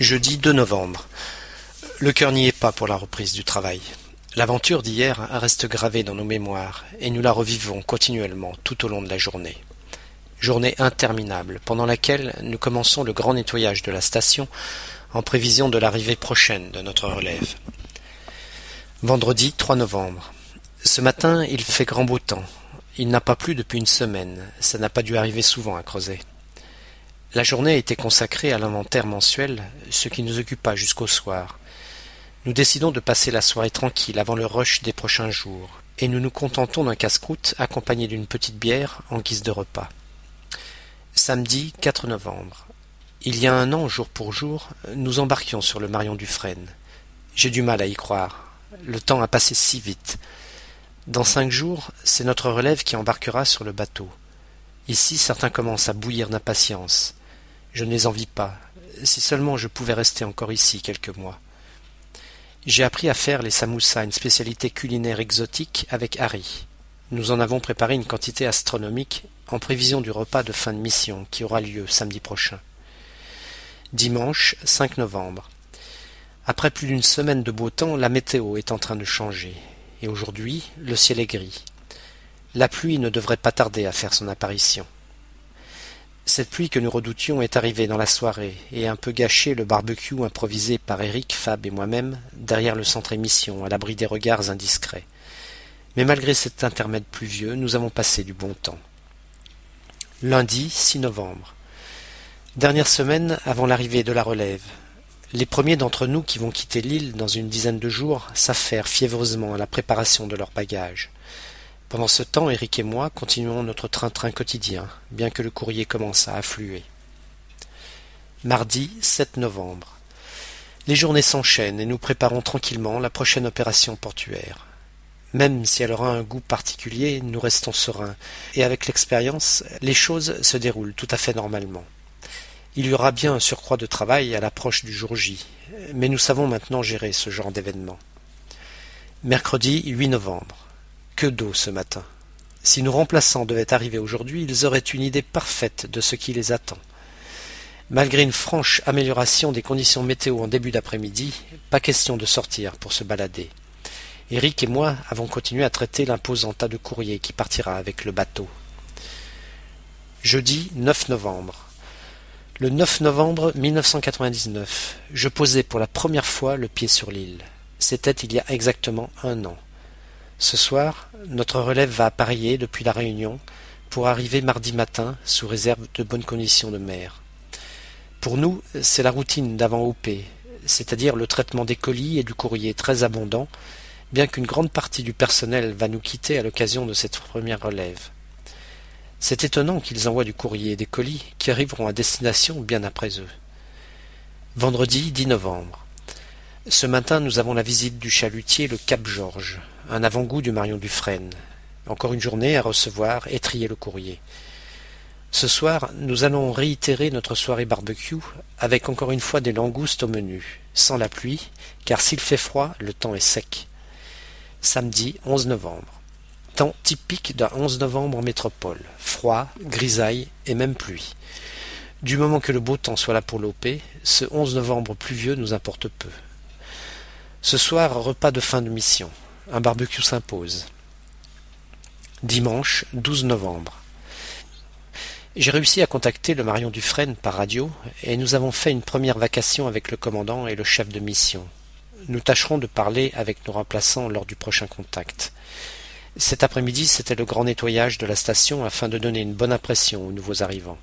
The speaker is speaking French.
Jeudi 2 novembre. Le cœur n'y est pas pour la reprise du travail. L'aventure d'hier reste gravée dans nos mémoires et nous la revivons continuellement tout au long de la journée. Journée interminable pendant laquelle nous commençons le grand nettoyage de la station en prévision de l'arrivée prochaine de notre relève. Vendredi 3 novembre. Ce matin, il fait grand beau temps. Il n'a pas plu depuis une semaine. Ça n'a pas dû arriver souvent à Creuset. La journée était consacrée à l'inventaire mensuel, ce qui nous occupa jusqu'au soir. Nous décidons de passer la soirée tranquille avant le rush des prochains jours, et nous nous contentons d'un casse-croûte accompagné d'une petite bière en guise de repas. Samedi 4 novembre. Il y a un an, jour pour jour, nous embarquions sur le Marion Dufresne. J'ai du mal à y croire. Le temps a passé si vite. Dans cinq jours, c'est notre relève qui embarquera sur le bateau. Ici, certains commencent à bouillir d'impatience. Je ne les envie pas. Si seulement je pouvais rester encore ici quelques mois. J'ai appris à faire les samoussas, une spécialité culinaire exotique, avec Harry. Nous en avons préparé une quantité astronomique en prévision du repas de fin de mission qui aura lieu samedi prochain. Dimanche 5 novembre. Après plus d'une semaine de beau temps, la météo est en train de changer. Et aujourd'hui, le ciel est gris. La pluie ne devrait pas tarder à faire son apparition. Cette pluie que nous redoutions est arrivée dans la soirée et a un peu gâché le barbecue improvisé par Eric, Fab et moi-même derrière le centre émission, à l'abri des regards indiscrets. Mais malgré cet intermède pluvieux, nous avons passé du bon temps. Lundi 6 novembre. Dernière semaine avant l'arrivée de la relève. Les premiers d'entre nous qui vont quitter l'île dans une dizaine de jours s'affairent fiévreusement à la préparation de leurs bagages. Pendant ce temps, Eric et moi continuons notre train-train quotidien, bien que le courrier commence à affluer. Mardi 7 novembre. Les journées s'enchaînent et nous préparons tranquillement la prochaine opération portuaire. Même si elle aura un goût particulier, nous restons sereins, et avec l'expérience, les choses se déroulent tout à fait normalement. Il y aura bien un surcroît de travail à l'approche du jour J, mais nous savons maintenant gérer ce genre d'événement. Mercredi 8 novembre. D'eau ce matin. Si nos remplaçants devaient arriver aujourd'hui, ils auraient une idée parfaite de ce qui les attend. Malgré une franche amélioration des conditions météo en début d'après-midi, pas question de sortir pour se balader. Eric et moi avons continué à traiter l'imposant tas de courrier qui partira avec le bateau. Jeudi 9 novembre. Le 9 novembre 1999, je posais pour la première fois le pied sur l'île. C'était il y a exactement un an. Ce soir, notre relève va appareiller depuis la Réunion pour arriver mardi matin sous réserve de bonnes conditions de mer. Pour nous, c'est la routine d'avant OP, c'est-à-dire le traitement des colis et du courrier très abondant, bien qu'une grande partie du personnel va nous quitter à l'occasion de cette première relève. C'est étonnant qu'ils envoient du courrier et des colis qui arriveront à destination bien après eux. Vendredi 10 novembre. Ce matin, nous avons la visite du chalutier le Cap Georges, un avant-goût du Marion Dufresne. Encore une journée à recevoir et trier le courrier. Ce soir, nous allons réitérer notre soirée barbecue avec encore une fois des langoustes au menu, sans la pluie, car s'il fait froid, le temps est sec. Samedi 11 novembre. Temps typique d'un 11 novembre en métropole. Froid, grisaille et même pluie. Du moment que le beau temps soit là pour l'OP, ce 11 novembre pluvieux nous importe peu. Ce soir, repas de fin de mission. Un barbecue s'impose. Dimanche 12 novembre. J'ai réussi à contacter le Marion Dufresne par radio et nous avons fait une première vacation avec le commandant et le chef de mission. Nous tâcherons de parler avec nos remplaçants lors du prochain contact. Cet après-midi, c'était le grand nettoyage de la station afin de donner une bonne impression aux nouveaux arrivants.